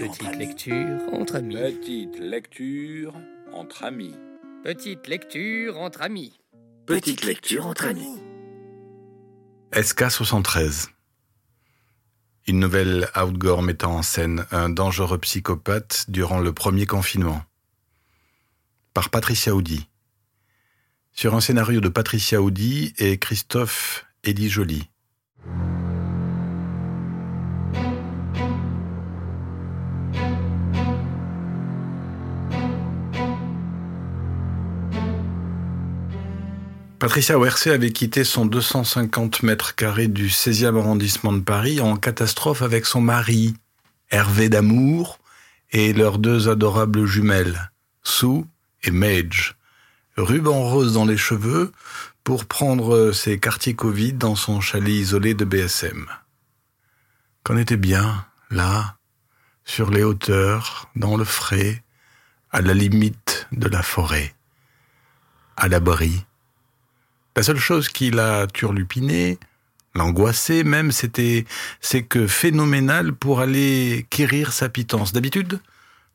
Petite lecture entre amis. Petite lecture entre amis. Petite lecture entre amis. Petite lecture entre amis. SK73 Une nouvelle outgore mettant en scène un dangereux psychopathe durant le premier confinement. Par Patricia Audi. Sur un scénario de Patricia Audi et Christophe Elie Joly. Patricia Wercé avait quitté son 250 mètres carrés du 16e arrondissement de Paris en catastrophe avec son mari, Hervé Damour, et leurs deux adorables jumelles, Sue et Mage, ruban rose dans les cheveux, pour prendre ses quartiers Covid dans son chalet isolé de BSM. Qu'on était bien, là, sur les hauteurs, dans le frais, à la limite de la forêt, à l'abri la seule chose qui l'a turlupiné, l'angoissé même, c'était, c'est que phénoménal pour aller quérir sa pitance. D'habitude,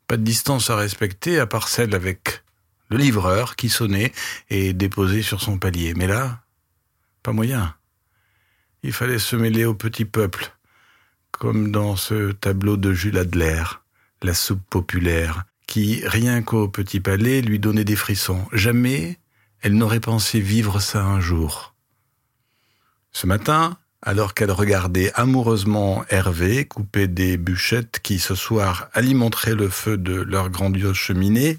pas de distance à respecter à part celle avec le livreur qui sonnait et déposait sur son palier. Mais là, pas moyen. Il fallait se mêler au petit peuple, comme dans ce tableau de Jules Adler, la soupe populaire, qui, rien qu'au petit palais, lui donnait des frissons. Jamais elle n'aurait pensé vivre ça un jour. Ce matin, alors qu'elle regardait amoureusement Hervé couper des bûchettes qui ce soir alimenteraient le feu de leur grandiose cheminée,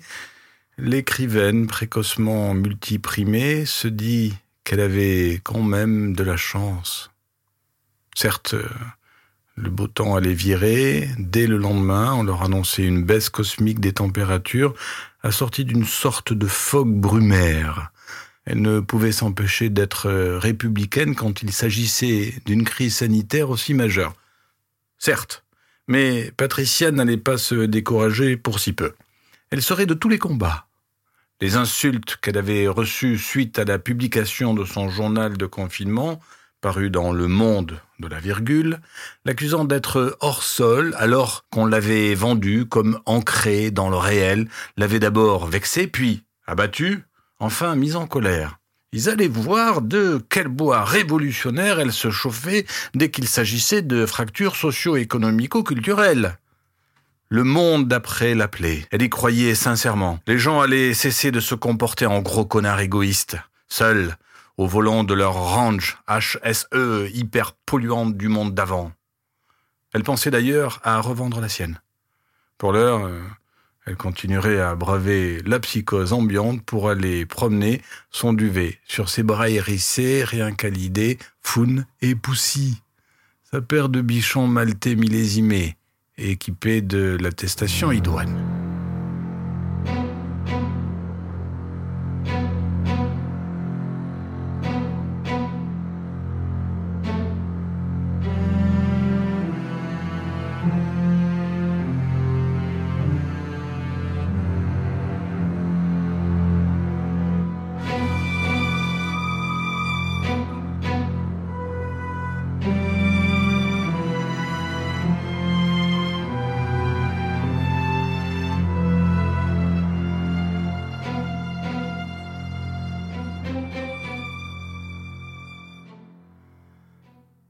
l'écrivaine précocement multiprimée se dit qu'elle avait quand même de la chance. Certes, le beau temps allait virer. Dès le lendemain, on leur annonçait une baisse cosmique des températures, assortie d'une sorte de fogue brumaire. Elle ne pouvait s'empêcher d'être euh, républicaine quand il s'agissait d'une crise sanitaire aussi majeure. Certes, mais Patricia n'allait pas se décourager pour si peu. Elle serait de tous les combats. Les insultes qu'elle avait reçues suite à la publication de son journal de confinement, paru dans Le Monde de la virgule, l'accusant d'être hors sol alors qu'on l'avait vendu comme ancré dans le réel, l'avait d'abord vexé, puis abattu, enfin mise en colère. Ils allaient voir de quel bois révolutionnaire elle se chauffait dès qu'il s'agissait de fractures socio-économico-culturelles. Le monde d'après l'appelait. Elle y croyait sincèrement. Les gens allaient cesser de se comporter en gros connards égoïstes, seuls, au volant de leur range HSE hyper polluante du monde d'avant. Elle pensait d'ailleurs à revendre la sienne. Pour l'heure, euh, elle continuerait à braver la psychose ambiante pour aller promener son duvet sur ses bras hérissés, l'idée, Foun et Poussy. Sa paire de bichons maltais millésimés, équipés de l'attestation idoine.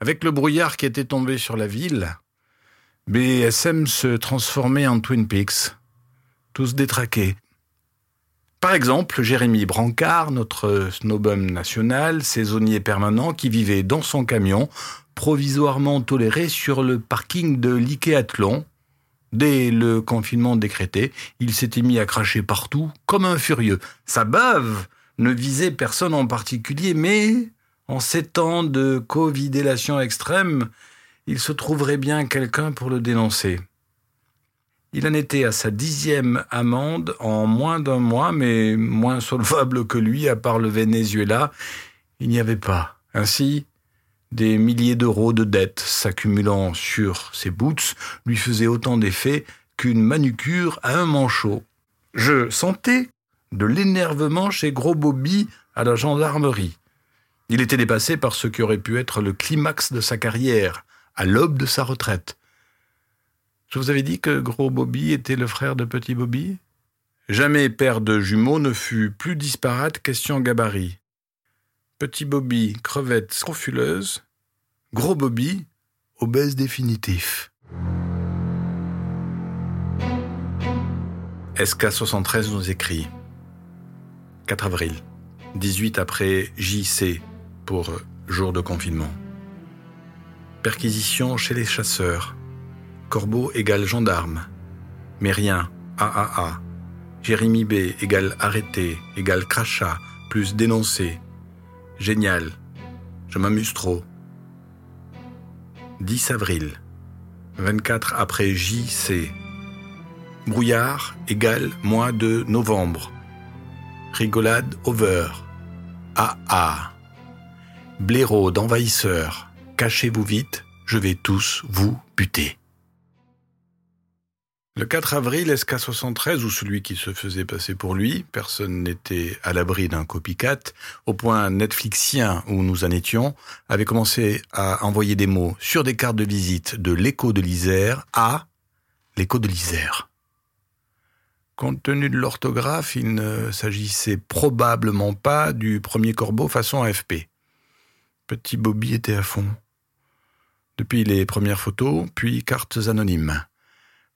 Avec le brouillard qui était tombé sur la ville, BSM se transformait en Twin Peaks, tous détraqués. Par exemple, Jérémy Brancard, notre snowbum national, saisonnier permanent, qui vivait dans son camion, provisoirement toléré sur le parking de l'Ikeathlon. Dès le confinement décrété, il s'était mis à cracher partout, comme un furieux. Sa bave ne visait personne en particulier, mais en ces temps de covidélation extrême, il se trouverait bien quelqu'un pour le dénoncer. Il en était à sa dixième amende en moins d'un mois, mais moins solvable que lui, à part le Venezuela, il n'y avait pas. Ainsi, des milliers d'euros de dettes s'accumulant sur ses boots lui faisaient autant d'effet qu'une manucure à un manchot. Je sentais de l'énervement chez Gros Bobby à la gendarmerie. Il était dépassé par ce qui aurait pu être le climax de sa carrière, à l'aube de sa retraite. Je vous avais dit que Gros Bobby était le frère de Petit Bobby? Jamais père de jumeaux ne fut plus disparate question gabarit. Petit Bobby, crevette scrofuleuse. Gros Bobby, obèse définitif. SK73 nous écrit 4 avril, 18 après JC pour jour de confinement. Perquisition chez les chasseurs. Corbeau égale gendarme. Mais rien, AAA. Jérémy B égale arrêté égale crachat plus dénoncé. Génial. Je m'amuse trop. 10 avril. 24 après JC. Brouillard égale mois de novembre. Rigolade over. AA. Blaireau d'envahisseur. Cachez-vous vite, je vais tous vous buter. Le 4 avril, SK73, ou celui qui se faisait passer pour lui, personne n'était à l'abri d'un copycat, au point Netflixien où nous en étions, avait commencé à envoyer des mots sur des cartes de visite de l'écho de l'Isère à l'écho de l'Isère. Compte tenu de l'orthographe, il ne s'agissait probablement pas du premier corbeau façon AFP. Petit Bobby était à fond. Depuis les premières photos, puis cartes anonymes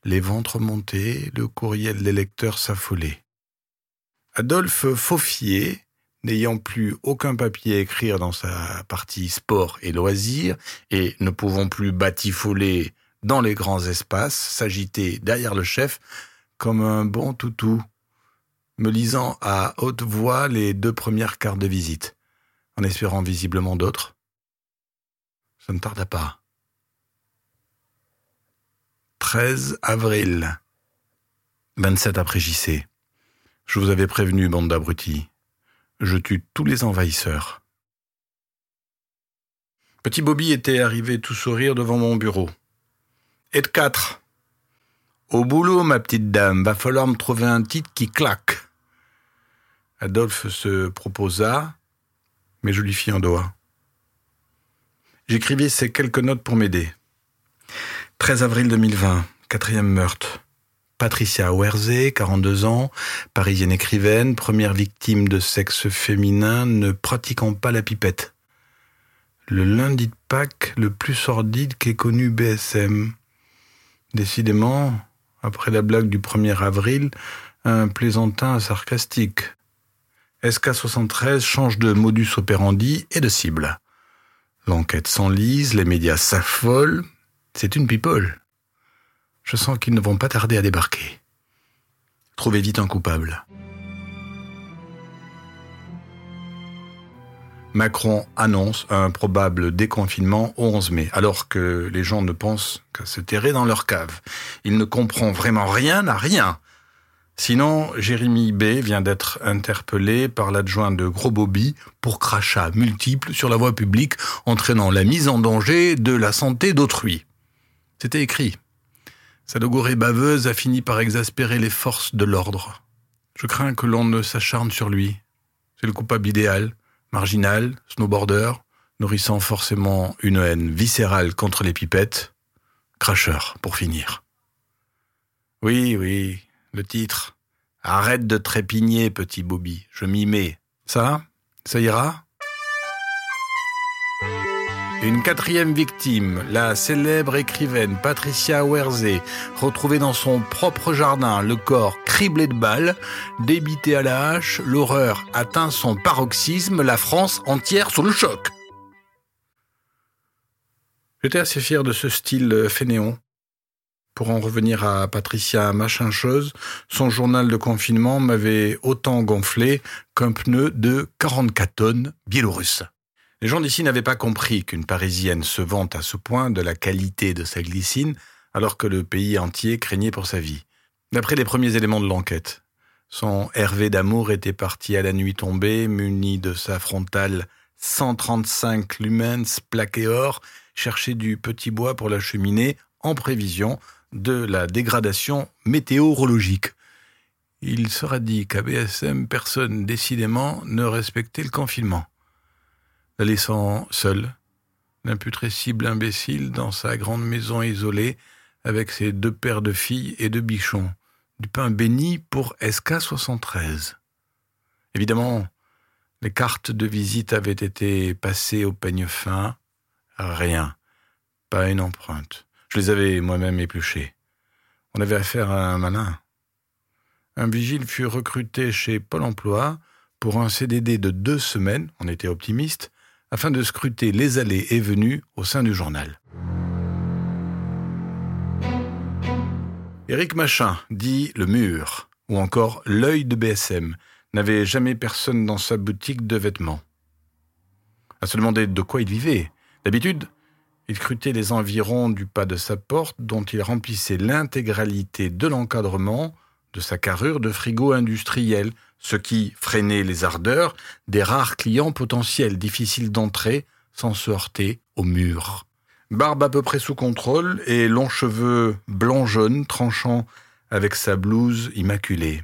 les ventres montés, le courriel des lecteurs s'affolait. Adolphe Faufier, n'ayant plus aucun papier à écrire dans sa partie sport et loisirs, et ne pouvant plus batifoler dans les grands espaces, s'agitait derrière le chef comme un bon toutou, me lisant à haute voix les deux premières cartes de visite, en espérant visiblement d'autres. Ça ne tarda pas. 13 avril. 27 après JC. Je vous avais prévenu, bande d'abrutis. Je tue tous les envahisseurs. Petit Bobby était arrivé tout sourire devant mon bureau. Et de quatre. Au boulot, ma petite dame, va falloir me trouver un titre qui claque. Adolphe se proposa, mais je lui fis un doigt. J'écrivis ces quelques notes pour m'aider. 13 avril 2020, quatrième meurtre. Patricia Werzé, 42 ans, parisienne écrivaine, première victime de sexe féminin ne pratiquant pas la pipette. Le lundi de Pâques le plus sordide qu'ait connu BSM. Décidément, après la blague du 1er avril, un plaisantin sarcastique. SK73 change de modus operandi et de cible. L'enquête s'enlise, les médias s'affolent, c'est une people. Je sens qu'ils ne vont pas tarder à débarquer. Trouvez vite un coupable. Macron annonce un probable déconfinement au 11 mai, alors que les gens ne pensent qu'à se terrer dans leur cave. Il ne comprend vraiment rien à rien. Sinon, Jérémy B vient d'être interpellé par l'adjoint de Gros Bobby pour crachats multiples sur la voie publique, entraînant la mise en danger de la santé d'autrui. C'était écrit. Sa logorée baveuse a fini par exaspérer les forces de l'ordre. Je crains que l'on ne s'acharne sur lui. C'est le coupable idéal, marginal, snowboarder, nourrissant forcément une haine viscérale contre les pipettes, cracheur pour finir. Oui, oui, le titre. Arrête de trépigner, petit Bobby, je m'y mets. Ça Ça ira? Une quatrième victime, la célèbre écrivaine Patricia Werzé, retrouvée dans son propre jardin, le corps criblé de balles, débité à la hache, l'horreur atteint son paroxysme, la France entière sous le choc. J'étais assez fier de ce style fainéant. Pour en revenir à Patricia Machin Chose, son journal de confinement m'avait autant gonflé qu'un pneu de 44 tonnes biélorusse. Les gens d'ici n'avaient pas compris qu'une Parisienne se vante à ce point de la qualité de sa glycine, alors que le pays entier craignait pour sa vie. D'après les premiers éléments de l'enquête, son Hervé d'amour était parti à la nuit tombée, muni de sa frontale 135 lumens plaqué or, chercher du petit bois pour la cheminée en prévision de la dégradation météorologique. Il sera dit qu'à BSM, personne décidément ne respectait le confinement la laissant seule, l'imputrescible imbécile dans sa grande maison isolée, avec ses deux paires de filles et de bichons. Du pain béni pour SK73. Évidemment, les cartes de visite avaient été passées au peigne fin. Rien. Pas une empreinte. Je les avais moi-même épluchées. On avait affaire à un malin. Un vigile fut recruté chez Pôle emploi pour un CDD de deux semaines, on était optimiste, afin de scruter les allées et venues au sein du journal. Éric Machin, dit le mur, ou encore l'œil de BSM, n'avait jamais personne dans sa boutique de vêtements. À se demander de quoi il vivait. D'habitude, il scrutait les environs du pas de sa porte dont il remplissait l'intégralité de l'encadrement de sa carrure de frigo industriel, ce qui freinait les ardeurs des rares clients potentiels difficiles d'entrer sans se heurter au mur barbe à peu près sous contrôle et longs cheveux blanc-jaune tranchant avec sa blouse immaculée.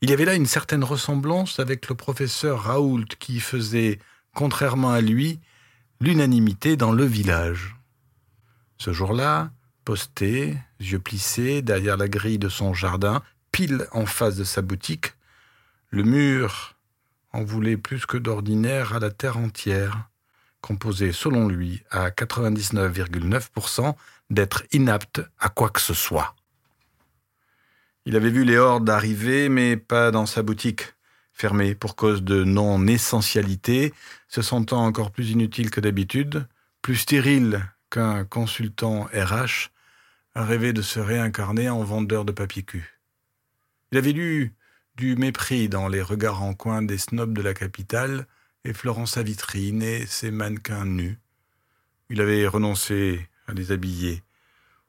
Il y avait là une certaine ressemblance avec le professeur Raoult qui faisait, contrairement à lui, l'unanimité dans le village. Ce jour-là, posté, yeux plissés, derrière la grille de son jardin, pile en face de sa boutique, le mur en voulait plus que d'ordinaire à la terre entière composé selon lui à 99,9% d'être inapte à quoi que ce soit. Il avait vu les hordes arriver, mais pas dans sa boutique, fermée pour cause de non-essentialité, se sentant encore plus inutile que d'habitude, plus stérile qu'un consultant RH, rêvait de se réincarner en vendeur de papier cul. Il avait lu du mépris dans les regards en coin des snobs de la capitale, effleurant sa vitrine et ses mannequins nus. Il avait renoncé à les habiller,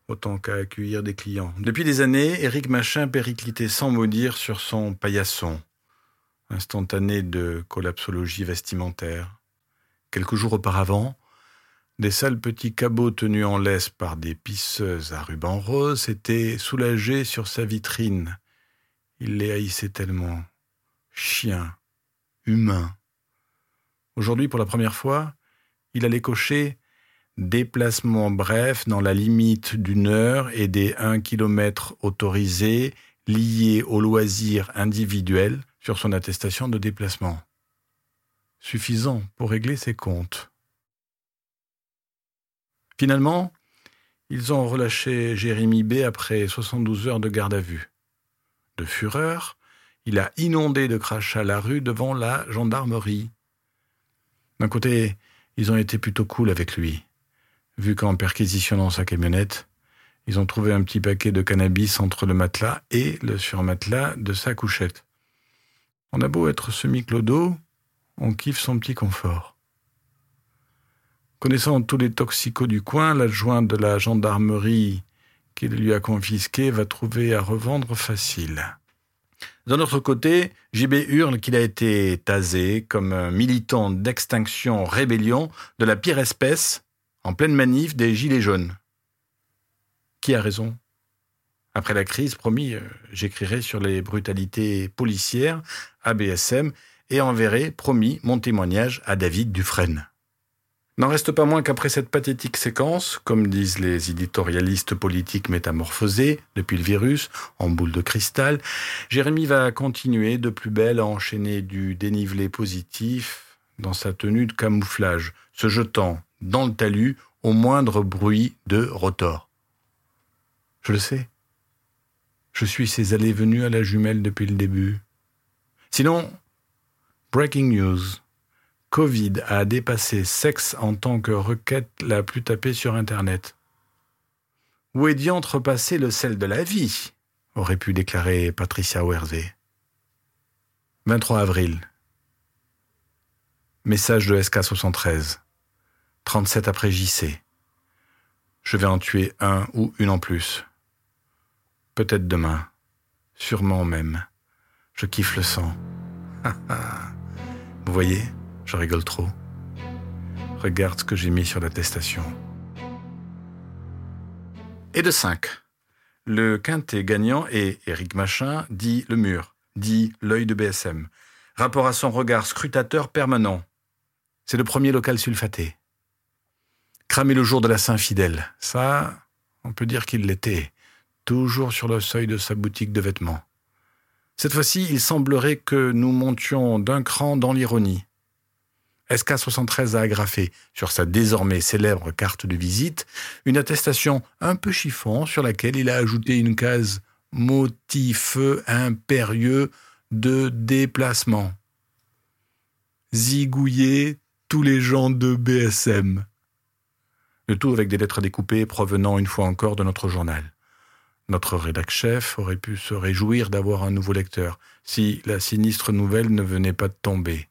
autant qu'à accueillir des clients. Depuis des années, Éric Machin périclitait sans mot dire sur son paillasson, instantané de collapsologie vestimentaire. Quelques jours auparavant, des sales petits cabots tenus en laisse par des pisseuses à ruban rose s'étaient soulagés sur sa vitrine. Il les haïssait tellement. Chiens, humains, Aujourd'hui, pour la première fois, il allait cocher déplacement bref dans la limite d'une heure et des 1 km autorisés liés au loisir individuel sur son attestation de déplacement. Suffisant pour régler ses comptes. Finalement, ils ont relâché Jérémy B après 72 heures de garde à vue. De fureur, il a inondé de crachats la rue devant la gendarmerie. D'un côté, ils ont été plutôt cool avec lui, vu qu'en perquisitionnant sa camionnette, ils ont trouvé un petit paquet de cannabis entre le matelas et le surmatelas de sa couchette. On a beau être semi-clodo, on kiffe son petit confort. Connaissant tous les toxicos du coin, l'adjoint de la gendarmerie qui lui a confisqué va trouver à revendre facile. D'un autre côté, JB hurle qu'il a été tasé comme un militant d'extinction rébellion de la pire espèce en pleine manif des Gilets jaunes. Qui a raison? Après la crise, promis, euh, j'écrirai sur les brutalités policières à BSM et enverrai, promis, mon témoignage à David Dufresne. N'en reste pas moins qu'après cette pathétique séquence, comme disent les éditorialistes politiques métamorphosés depuis le virus, en boule de cristal, Jérémy va continuer de plus belle à enchaîner du dénivelé positif dans sa tenue de camouflage, se jetant dans le talus au moindre bruit de rotor. Je le sais. Je suis ses allées-venues à la jumelle depuis le début. Sinon, breaking news. Covid a dépassé sexe en tant que requête la plus tapée sur Internet. Où est diantre passé le sel de la vie? aurait pu déclarer Patricia Wersey. 23 avril. Message de SK73. 37 après JC. Je vais en tuer un ou une en plus. Peut-être demain. Sûrement même. Je kiffe le sang. Vous voyez je rigole trop. Regarde ce que j'ai mis sur l'attestation. Et de 5. Le quintet gagnant est Éric Machin, dit le mur, dit l'œil de BSM. Rapport à son regard scrutateur permanent. C'est le premier local sulfaté. Cramé le jour de la Saint-Fidèle. Ça, On peut dire qu'il l'était, toujours sur le seuil de sa boutique de vêtements. Cette fois-ci, il semblerait que nous montions d'un cran dans l'ironie. SK73 a agrafé sur sa désormais célèbre carte de visite une attestation un peu chiffon sur laquelle il a ajouté une case motif impérieux de déplacement. Zigouiller tous les gens de BSM. Le tout avec des lettres découpées provenant une fois encore de notre journal. Notre rédac chef aurait pu se réjouir d'avoir un nouveau lecteur, si la sinistre nouvelle ne venait pas de tomber.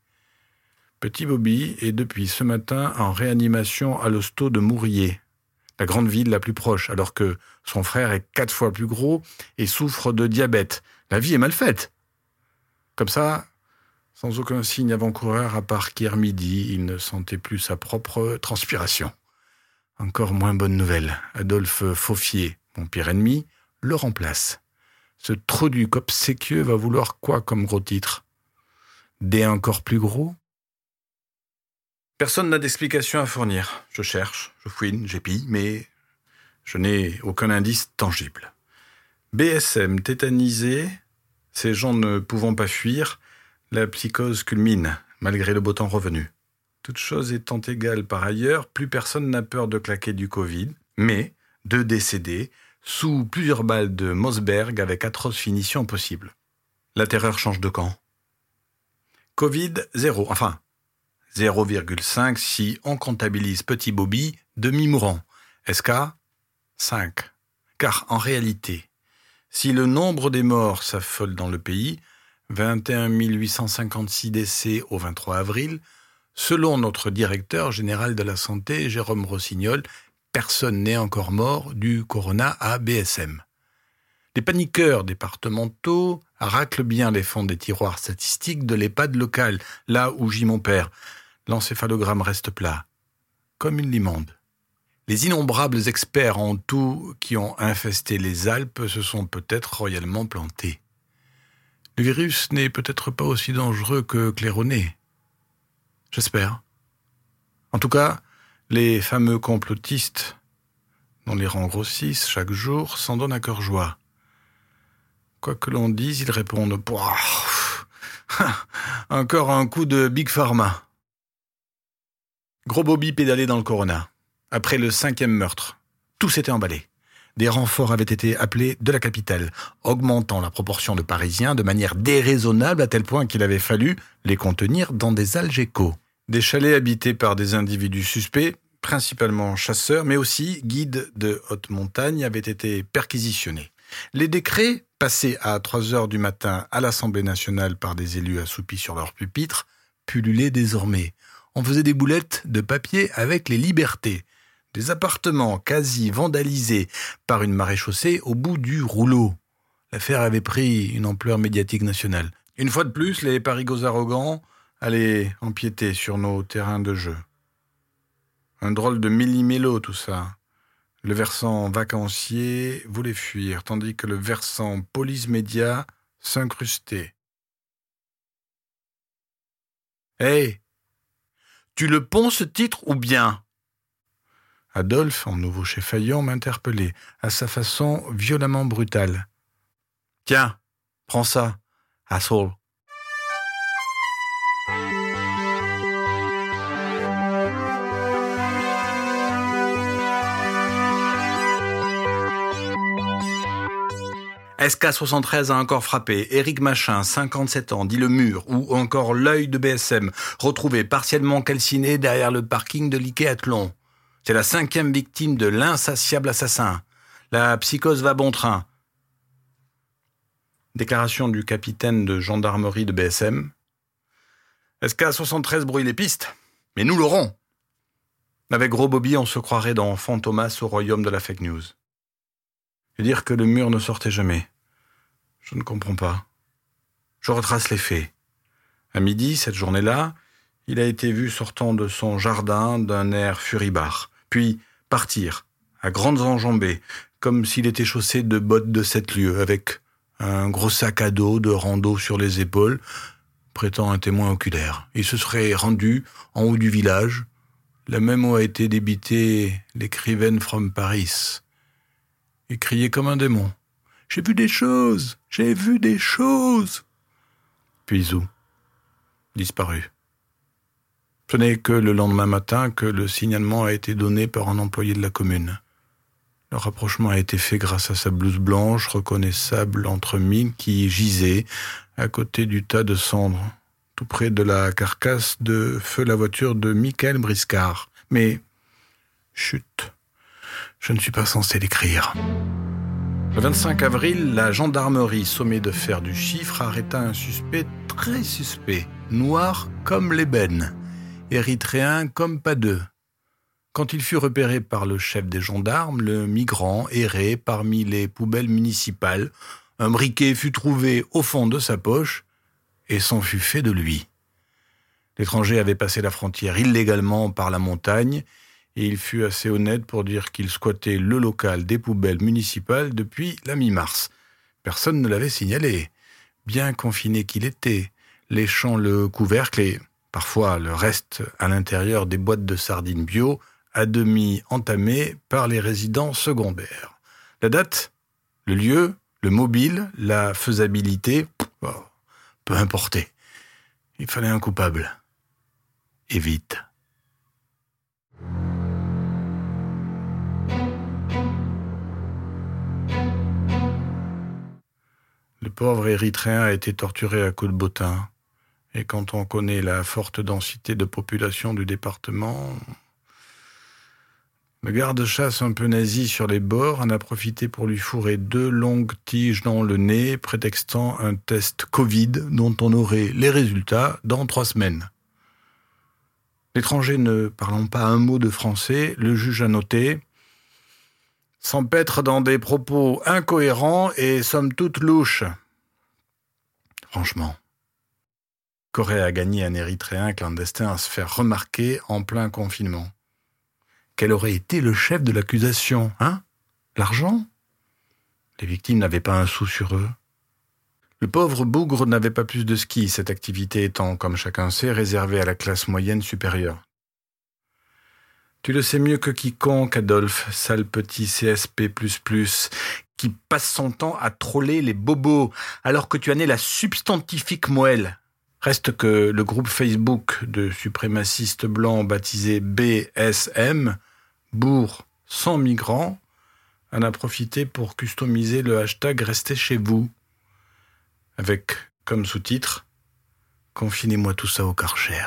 Petit Bobby est depuis ce matin en réanimation à l'hosto de Mourier, la grande ville la plus proche, alors que son frère est quatre fois plus gros et souffre de diabète. La vie est mal faite. Comme ça, sans aucun signe avant-coureur à part qu'hier midi, il ne sentait plus sa propre transpiration. Encore moins bonne nouvelle. Adolphe Faufier, mon pire ennemi, le remplace. Ce trou du cop séquieux va vouloir quoi comme gros titre? Des encore plus gros? Personne n'a d'explication à fournir. Je cherche, je fouine, j'épille, mais je n'ai aucun indice tangible. BSM tétanisé, ces gens ne pouvant pas fuir, la psychose culmine, malgré le beau temps revenu. Toute chose étant égale par ailleurs, plus personne n'a peur de claquer du Covid, mais deux décédés, sous plusieurs balles de Mossberg avec atroce finition possible. La terreur change de camp. Covid 0, enfin 0,5 si on comptabilise Petit Bobby demi-mourant. SK 5. Car en réalité, si le nombre des morts s'affole dans le pays, 21 856 décès au 23 avril, selon notre directeur général de la santé, Jérôme Rossignol, personne n'est encore mort du corona à BSM. Les paniqueurs départementaux raclent bien les fonds des tiroirs statistiques de l'EHPAD local, là où gît mon père. L'encéphalogramme reste plat, comme une limande. Les innombrables experts en tout qui ont infesté les Alpes se sont peut-être royalement plantés. Le virus n'est peut-être pas aussi dangereux que claironné. J'espère. En tout cas, les fameux complotistes, dont les rangs grossissent chaque jour, s'en donnent à cœur joie. Quoi que l'on dise, ils répondent Encore un coup de Big Pharma. Gros Bobby pédalait dans le Corona. Après le cinquième meurtre, tout s'était emballé. Des renforts avaient été appelés de la capitale, augmentant la proportion de Parisiens de manière déraisonnable à tel point qu'il avait fallu les contenir dans des algécos. Des chalets habités par des individus suspects principalement chasseurs, mais aussi guides de haute montagne, avaient été perquisitionnés. Les décrets, passés à 3 heures du matin à l'Assemblée nationale par des élus assoupis sur leur pupitre, pullulaient désormais. On faisait des boulettes de papier avec les libertés. Des appartements quasi vandalisés par une maréchaussée au bout du rouleau. L'affaire avait pris une ampleur médiatique nationale. Une fois de plus, les parigots arrogants allaient empiéter sur nos terrains de jeu. Un drôle de millimélo tout ça. Le versant vacancier voulait fuir, tandis que le versant police-média s'incrustait. Hé Tu le ponds ce titre ou bien? Adolphe, en nouveau chef faillant, m'interpellait, à sa façon violemment brutale. Tiens, prends ça, asshole. SK73 a encore frappé, Eric Machin, 57 ans, dit le mur, ou encore l'œil de BSM, retrouvé partiellement calciné derrière le parking de l'Ikea Athlon. C'est la cinquième victime de l'insatiable assassin. La psychose va bon train. Déclaration du capitaine de gendarmerie de BSM. SK73 brouille les pistes, mais nous l'aurons. Avec Gros Bobby, on se croirait dans Fantomas au royaume de la fake news. Dire que le mur ne sortait jamais. Je ne comprends pas. Je retrace les faits. À midi, cette journée-là, il a été vu sortant de son jardin d'un air furibard, puis partir, à grandes enjambées, comme s'il était chaussé de bottes de sept lieues, avec un gros sac à dos de rando sur les épaules, prêtant un témoin oculaire. Il se serait rendu en haut du village. La même où a été débité l'écrivaine from Paris. Il criait comme un démon. J'ai vu des choses, j'ai vu des choses. Puis où Disparu. Ce n'est que le lendemain matin que le signalement a été donné par un employé de la commune. Le rapprochement a été fait grâce à sa blouse blanche, reconnaissable entre mille, qui gisait à côté du tas de cendres, tout près de la carcasse de feu la voiture de Michael Briscard. Mais, chut, je ne suis pas censé l'écrire. Le 25 avril, la gendarmerie, sommée de faire du chiffre, arrêta un suspect très suspect, noir comme l'ébène, érythréen comme pas deux. Quand il fut repéré par le chef des gendarmes, le migrant errait parmi les poubelles municipales. Un briquet fut trouvé au fond de sa poche et s'en fut fait de lui. L'étranger avait passé la frontière illégalement par la montagne et il fut assez honnête pour dire qu'il squattait le local des poubelles municipales depuis la mi-mars. Personne ne l'avait signalé. Bien confiné qu'il était, léchant le couvercle et parfois le reste à l'intérieur des boîtes de sardines bio, à demi entamées par les résidents secondaires. La date, le lieu, le mobile, la faisabilité, oh, peu importé. Il fallait un coupable. Et vite. Le pauvre Érythréen a été torturé à coups de bottin. Et quand on connaît la forte densité de population du département, le garde-chasse un peu nazi sur les bords en a profité pour lui fourrer deux longues tiges dans le nez, prétextant un test Covid dont on aurait les résultats dans trois semaines. L'étranger ne parlant pas un mot de français, le juge a noté s'empêtre dans des propos incohérents et somme toute louches. Franchement, qu'aurait à gagner un Érythréen clandestin à se faire remarquer en plein confinement Quel aurait été le chef de l'accusation, hein? L'argent? Les victimes n'avaient pas un sou sur eux. Le pauvre bougre n'avait pas plus de ski, cette activité étant, comme chacun sait, réservée à la classe moyenne supérieure. Tu le sais mieux que quiconque, Adolphe, sale petit CSP++, qui passe son temps à troller les bobos, alors que tu as né la substantifique moelle. Reste que le groupe Facebook de suprémacistes blancs baptisé BSM, Bourg sans migrants, en a profité pour customiser le hashtag Restez chez vous, avec comme sous-titre Confinez-moi tout ça au Karcher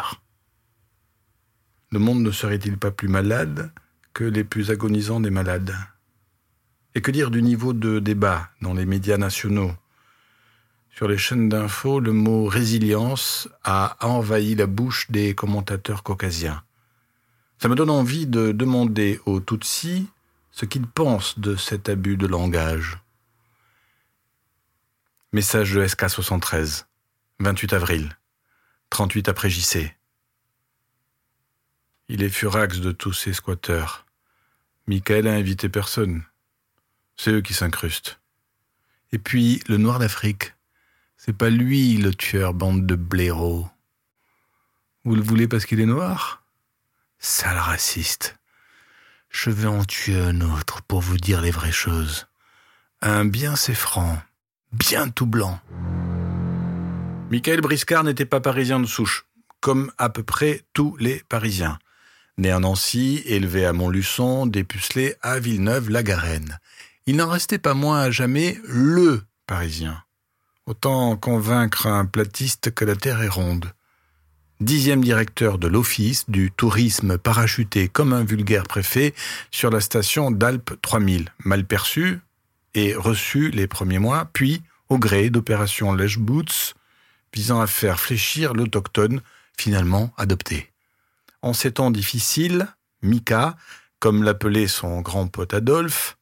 le monde ne serait-il pas plus malade que les plus agonisants des malades? Et que dire du niveau de débat dans les médias nationaux? Sur les chaînes d'infos, le mot résilience a envahi la bouche des commentateurs caucasiens. Ça me donne envie de demander aux Tutsis ce qu'ils pensent de cet abus de langage. Message de SK73, 28 avril, 38 après JC. Il est furax de tous ces squatteurs. Michael a invité personne. C'est eux qui s'incrustent. Et puis, le noir d'Afrique. C'est pas lui le tueur, bande de blaireaux. Vous le voulez parce qu'il est noir? Sale raciste. Je vais en tuer un autre pour vous dire les vraies choses. Un bien franc, bien tout blanc. Michael Briscard n'était pas parisien de souche, comme à peu près tous les Parisiens. Né à Nancy, élevé à Montluçon, dépucelé à Villeneuve-la-Garenne. Il n'en restait pas moins à jamais LE Parisien. Autant convaincre un platiste que la Terre est ronde. Dixième directeur de l'Office du tourisme parachuté comme un vulgaire préfet sur la station d'Alpes 3000, mal perçu et reçu les premiers mois, puis au gré d'opérations Lèche Boots visant à faire fléchir l'autochtone finalement adopté. En ces temps difficiles, Mika, comme l'appelait son grand pote Adolphe,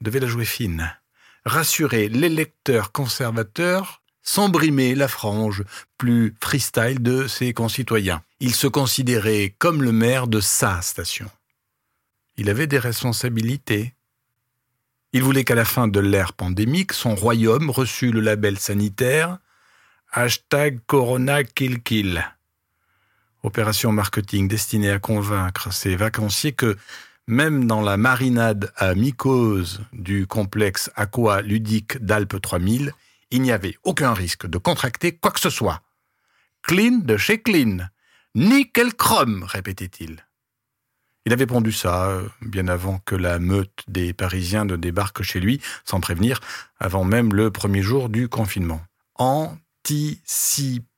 devait la jouer fine, rassurer les lecteurs conservateurs sans brimer la frange plus freestyle de ses concitoyens. Il se considérait comme le maire de sa station. Il avait des responsabilités. Il voulait qu'à la fin de l'ère pandémique, son royaume reçût le label sanitaire hashtag Corona Kill opération marketing destinée à convaincre ces vacanciers que, Même dans la marinade à mycose du complexe aqua-ludique d'Alpes 3000, il n'y avait aucun risque de contracter quoi que ce soit. Clean de chez Clean. Nickel chrome, répétait-il. Il avait pondu ça euh, bien avant que la meute des Parisiens ne débarque chez lui, sans prévenir, avant même le premier jour du confinement.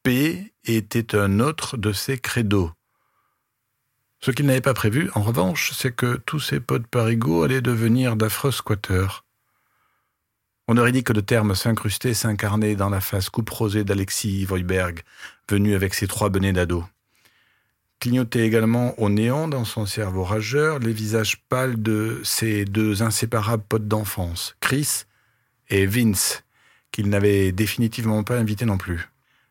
Était un autre de ses credos. Ce qu'il n'avait pas prévu, en revanche, c'est que tous ces potes parigots allaient devenir d'affreux squatteurs. On aurait dit que le terme s'incrustait s'incarnait dans la face coupe rosée d'Alexis Voiberg, venu avec ses trois bonnets d'ado. Clignotaient également au néant dans son cerveau rageur les visages pâles de ses deux inséparables potes d'enfance, Chris et Vince, qu'il n'avait définitivement pas invités non plus.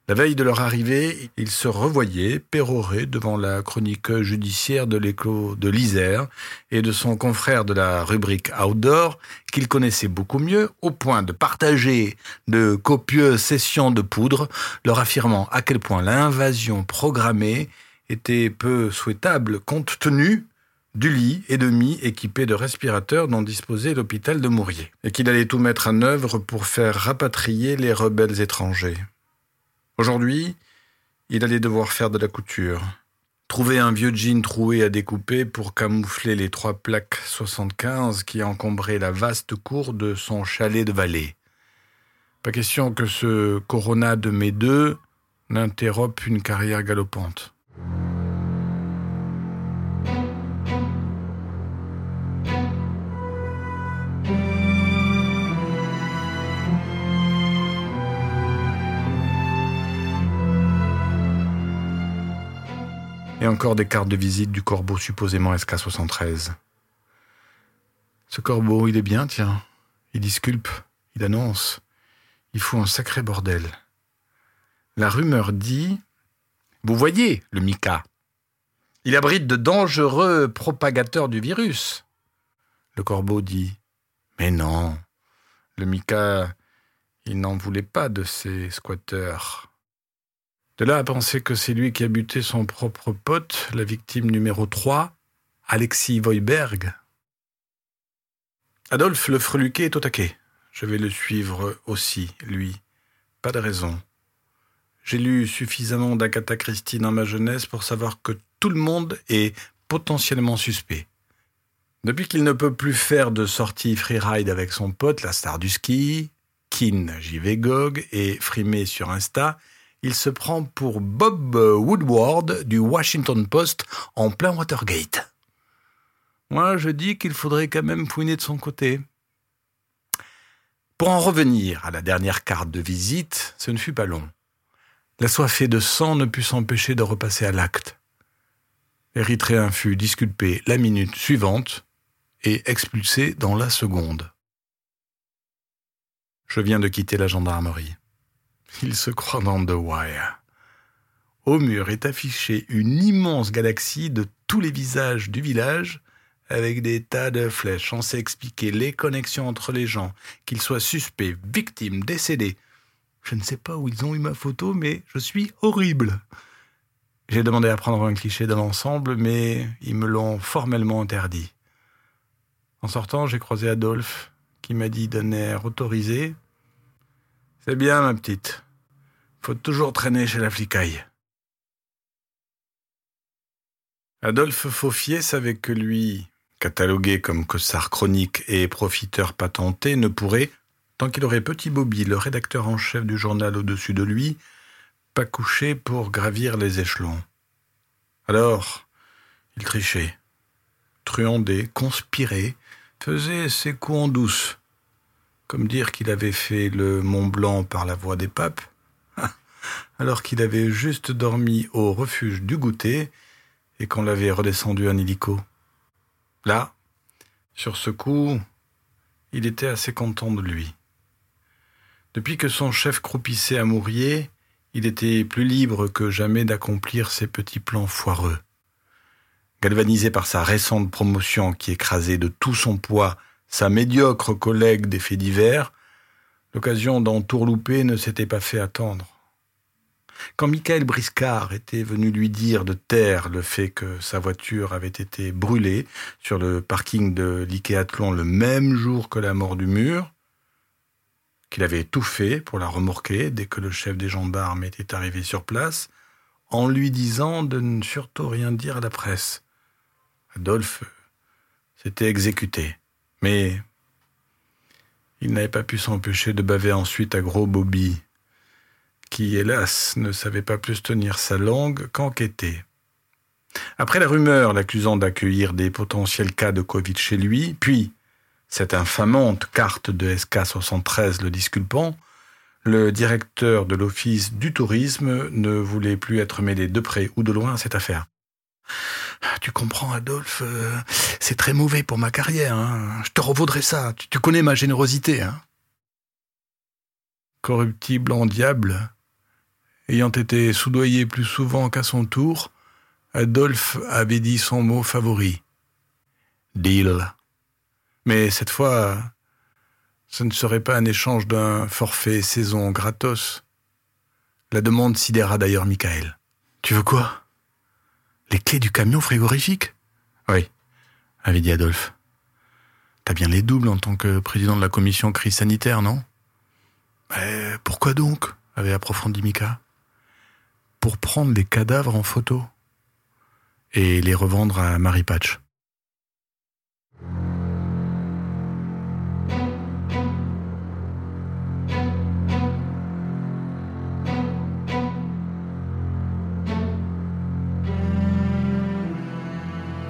La veille de leur arrivée, ils se revoyaient, pérorés devant la chronique judiciaire de l'écho de l'Isère et de son confrère de la rubrique Outdoor, qu'ils connaissaient beaucoup mieux, au point de partager de copieuses sessions de poudre, leur affirmant à quel point l'invasion programmée était peu souhaitable compte tenu du lit et demi équipé de respirateurs dont disposait l'hôpital de Mourier, et qu'il allait tout mettre en œuvre pour faire rapatrier les rebelles étrangers. Aujourd'hui, il allait devoir faire de la couture. Trouver un vieux jean troué à découper pour camoufler les trois plaques 75 qui encombraient la vaste cour de son chalet de vallée. Pas question que ce Corona de mes deux n'interrompe une carrière galopante. Et encore des cartes de visite du corbeau supposément SK73. Ce corbeau, il est bien, tiens. Il disculpe, il annonce. Il faut un sacré bordel. La rumeur dit Vous voyez, le Mika. Il abrite de dangereux propagateurs du virus. Le corbeau dit Mais non, le Mika, il n'en voulait pas de ces squatteurs. De là à penser que c'est lui qui a buté son propre pote, la victime numéro 3, Alexis Voiberg. Adolphe le freluqué est au taquet. Je vais le suivre aussi, lui. Pas de raison. J'ai lu suffisamment d'Agatha Christie dans ma jeunesse pour savoir que tout le monde est potentiellement suspect. Depuis qu'il ne peut plus faire de sortie freeride avec son pote, la star du ski, Kin JV et frimé sur Insta, il se prend pour Bob Woodward du Washington Post en plein Watergate. Moi, je dis qu'il faudrait quand même fouiner de son côté. Pour en revenir à la dernière carte de visite, ce ne fut pas long. La soifée de sang ne put s'empêcher de repasser à l'acte. Érythréen fut disculpé la minute suivante et expulsé dans la seconde. Je viens de quitter la gendarmerie. Il se croit dans The Wire. Au mur est affichée une immense galaxie de tous les visages du village, avec des tas de flèches censées expliquer les connexions entre les gens, qu'ils soient suspects, victimes, décédés. Je ne sais pas où ils ont eu ma photo, mais je suis horrible. J'ai demandé à prendre un cliché de l'ensemble, mais ils me l'ont formellement interdit. En sortant, j'ai croisé Adolphe, qui m'a dit d'un air autorisé C'est bien, ma petite. Faut toujours traîner chez la flicaille. Adolphe Faufier savait que lui, catalogué comme cossard chronique et profiteur patenté, ne pourrait, tant qu'il aurait Petit Bobby, le rédacteur en chef du journal au-dessus de lui, pas coucher pour gravir les échelons. Alors, il trichait, truandait, conspirait, faisait ses coups en douce, comme dire qu'il avait fait le Mont Blanc par la voie des papes, alors qu'il avait juste dormi au refuge du goûter et qu'on l'avait redescendu en hélico. Là, sur ce coup, il était assez content de lui. Depuis que son chef croupissait à Mourier, il était plus libre que jamais d'accomplir ses petits plans foireux. Galvanisé par sa récente promotion qui écrasait de tout son poids sa médiocre collègue des faits divers, l'occasion d'en tourlouper ne s'était pas fait attendre. Quand Michael Briscard était venu lui dire de taire le fait que sa voiture avait été brûlée sur le parking de l'Ikeathlon le même jour que la mort du mur, qu'il avait tout fait pour la remorquer dès que le chef des gendarmes était arrivé sur place, en lui disant de ne surtout rien dire à la presse. Adolphe s'était exécuté. Mais il n'avait pas pu s'empêcher de baver ensuite à Gros Bobby, qui, hélas, ne savait pas plus tenir sa langue qu'enquêter. Après la rumeur l'accusant d'accueillir des potentiels cas de Covid chez lui, puis cette infamante carte de SK73 le disculpant, le directeur de l'Office du tourisme ne voulait plus être mêlé de près ou de loin à cette affaire. Tu comprends, Adolphe, euh, c'est très mauvais pour ma carrière. Hein. Je te revaudrai ça. Tu, connais ma générosité. Hein. Corruptible en diable, ayant été soudoyé plus souvent qu'à son tour, Adolphe avait dit son mot favori. Deal. Mais cette fois, ce ne serait pas un échange d'un forfait saison gratos. La demande sidéra d'ailleurs Michael. Tu veux quoi? Les clés du camion frigorifique? Oui, avait dit Adolphe. T'as bien les doubles en tant que président de la commission crise sanitaire, non? Mais pourquoi donc? avait approfondi Mika. Pour prendre les cadavres en photo et les revendre à Marie Patch.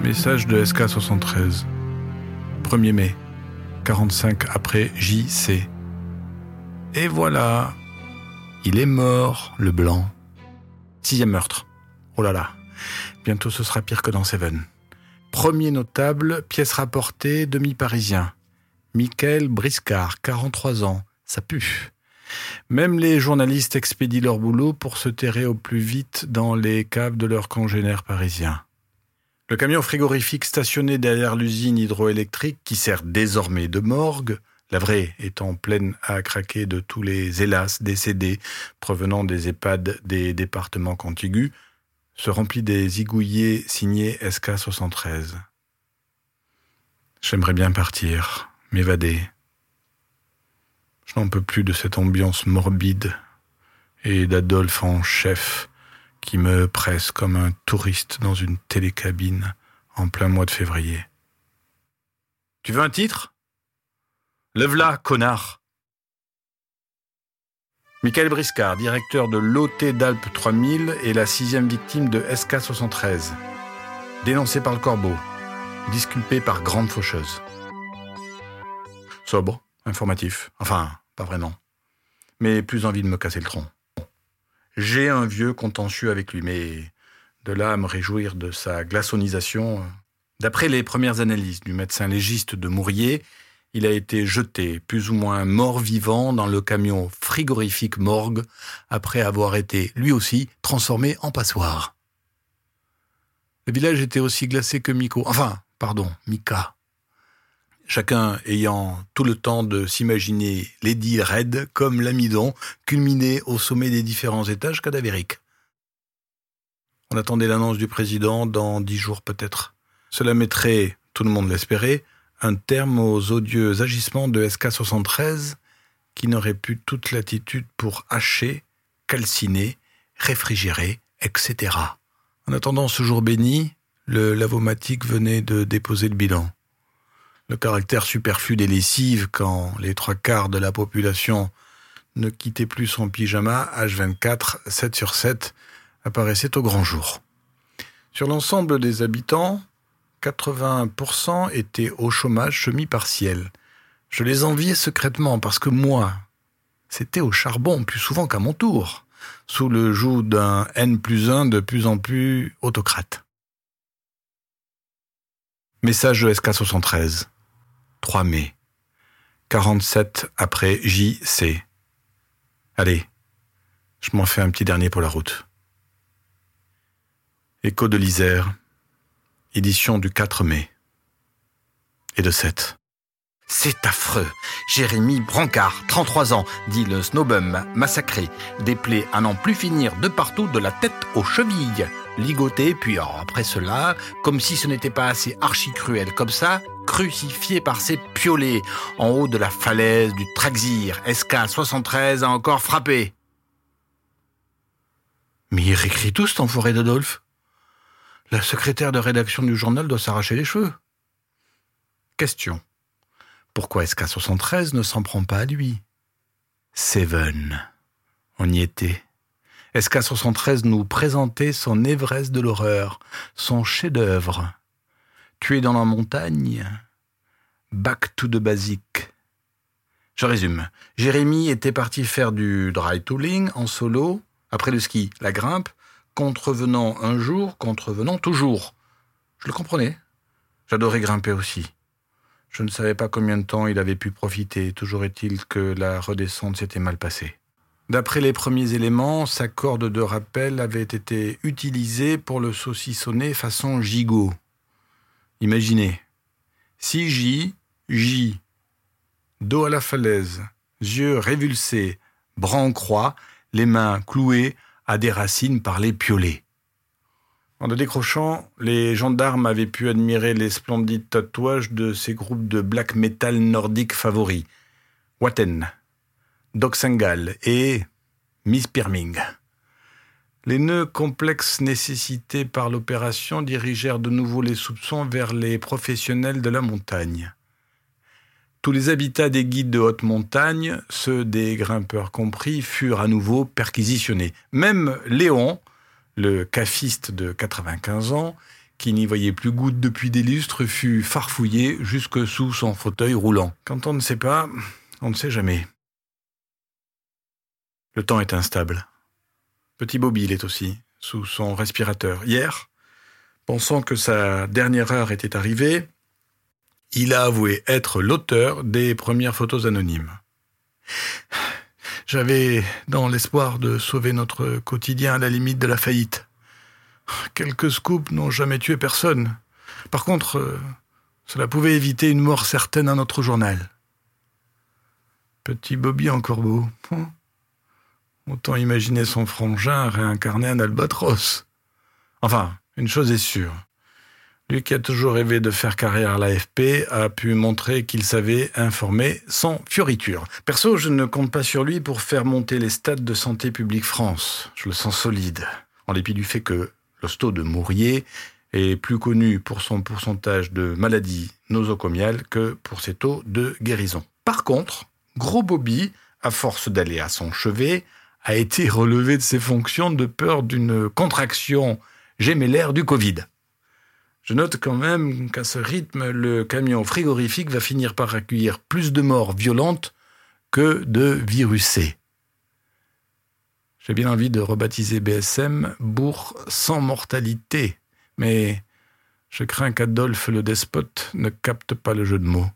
Message de SK73. 1er mai. 45 après JC. Et voilà. Il est mort, le blanc. Sixième meurtre. Oh là là. Bientôt ce sera pire que dans Seven. Premier notable, pièce rapportée, demi-parisien. Michael Briscard, 43 ans. Ça pue. Même les journalistes expédient leur boulot pour se terrer au plus vite dans les caves de leurs congénères parisiens. Le camion frigorifique stationné derrière l'usine hydroélectrique, qui sert désormais de morgue, la vraie étant pleine à craquer de tous les hélas décédés provenant des EHPAD des départements contigus, se remplit des zigouillés signés SK73. J'aimerais bien partir, m'évader. Je n'en peux plus de cette ambiance morbide et d'Adolphe en chef qui me presse comme un touriste dans une télécabine en plein mois de février. Tu veux un titre? Lève-la, connard Michael Briscard, directeur de l'OT d'Alpes 3000 et la sixième victime de SK73. Dénoncé par le corbeau. Disculpé par grande faucheuse. Sobre, informatif. Enfin, pas vraiment. Mais plus envie de me casser le tronc. J'ai un vieux contentieux avec lui, mais de là à me réjouir de sa glaçonisation. D'après les premières analyses du médecin légiste de Mourier, il a été jeté plus ou moins mort-vivant dans le camion frigorifique morgue après avoir été, lui aussi, transformé en passoire. Le village était aussi glacé que Miko. Enfin, pardon, Mika chacun ayant tout le temps de s'imaginer Lady Red comme l'amidon culminé au sommet des différents étages cadavériques. On attendait l'annonce du président dans dix jours peut-être. Cela mettrait, tout le monde l'espérait, un terme aux odieux agissements de SK-73 qui n'aurait plus toute latitude pour hacher, calciner, réfrigérer, etc. En attendant ce jour béni, le lavomatique venait de déposer le bilan le caractère superflu des lessives quand les trois quarts de la population ne quittait plus son pyjama H24, 7 sur 7, apparaissait au grand jour. Sur l'ensemble des habitants, 80% étaient au chômage semi-partiel. Je les enviais secrètement parce que moi, c'était au charbon plus souvent qu'à mon tour, sous le joug d'un N plus 1 de plus en plus autocrate. Message de SK73. 3 mai. 47 après JC. Allez, je m'en fais un petit dernier pour la route. Écho de l'Isère, édition du 4 mai. Et de 7. C'est affreux. Jérémy Brancard, 33 ans, dit le snowbum, massacré, des plaies à n'en plus finir de partout de la tête aux chevilles. Ligoté, puis après cela, comme si ce n'était pas assez archi cruel comme ça, crucifié par ses piolets, en haut de la falaise du Traxir, SK-73 a encore frappé. Mais il réécrit tout cet enfoiré d'Adolphe. La secrétaire de rédaction du journal doit s'arracher les cheveux. Question. Pourquoi SK73 ne s'en prend pas à lui? Seven. On y était. SK73 nous présentait son Everest de l'horreur, son chef-d'œuvre. Tué dans la montagne, back to the basic. Je résume. Jérémy était parti faire du dry tooling en solo, après le ski, la grimpe, contrevenant un jour, contrevenant toujours. Je le comprenais. J'adorais grimper aussi. Je ne savais pas combien de temps il avait pu profiter, toujours est-il que la redescente s'était mal passée. D'après les premiers éléments, sa corde de rappel avait été utilisée pour le saucissonner façon gigot. Imaginez. Si J, J, dos à la falaise, yeux révulsés, bras en croix, les mains clouées à des racines par les piolets. En le décrochant, les gendarmes avaient pu admirer les splendides tatouages de ces groupes de black metal nordiques favoris. Watten, Doxengal et Miss Pirming. Les nœuds complexes nécessités par l'opération dirigèrent de nouveau les soupçons vers les professionnels de la montagne. Tous les habitats des guides de haute montagne, ceux des grimpeurs compris, furent à nouveau perquisitionnés. Même Léon, le cafiste de 95 ans, qui n'y voyait plus goutte depuis des lustres, fut farfouillé jusque sous son fauteuil roulant. Quand on ne sait pas, on ne sait jamais. Le temps est instable. Petit Bobby l'est aussi, sous son respirateur. Hier, pensant que sa dernière heure était arrivée, il a avoué être l'auteur des premières photos anonymes. J'avais dans l'espoir de sauver notre quotidien à la limite de la faillite. Quelques scoops n'ont jamais tué personne. Par contre, euh, cela pouvait éviter une mort certaine à notre journal. Petit Bobby en corbeau. Hein? Autant imaginer son frangin réincarner un albatros. Enfin, une chose est sûre. Lui qui a toujours rêvé de faire carrière à l'AFP a pu montrer qu'il savait informer sans fioriture. Perso, je ne compte pas sur lui pour faire monter les stades de Santé publique France. Je le sens solide, en dépit du fait que l'hosto de Mourier est plus connu pour son pourcentage de maladies nosocomiales que pour ses taux de guérison. Par contre, Gros Bobby, à force d'aller à son chevet, a été relevé de ses fonctions de peur d'une contraction gémellaire du Covid. Je note quand même qu'à ce rythme, le camion frigorifique va finir par accueillir plus de morts violentes que de virusés. J'ai bien envie de rebaptiser BSM Bourg sans mortalité, mais je crains qu'Adolphe le despote ne capte pas le jeu de mots.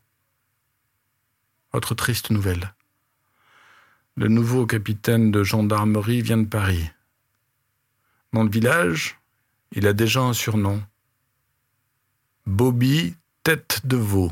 Autre triste nouvelle. Le nouveau capitaine de gendarmerie vient de Paris. Dans le village, il a déjà un surnom. Bobby Tête de Veau.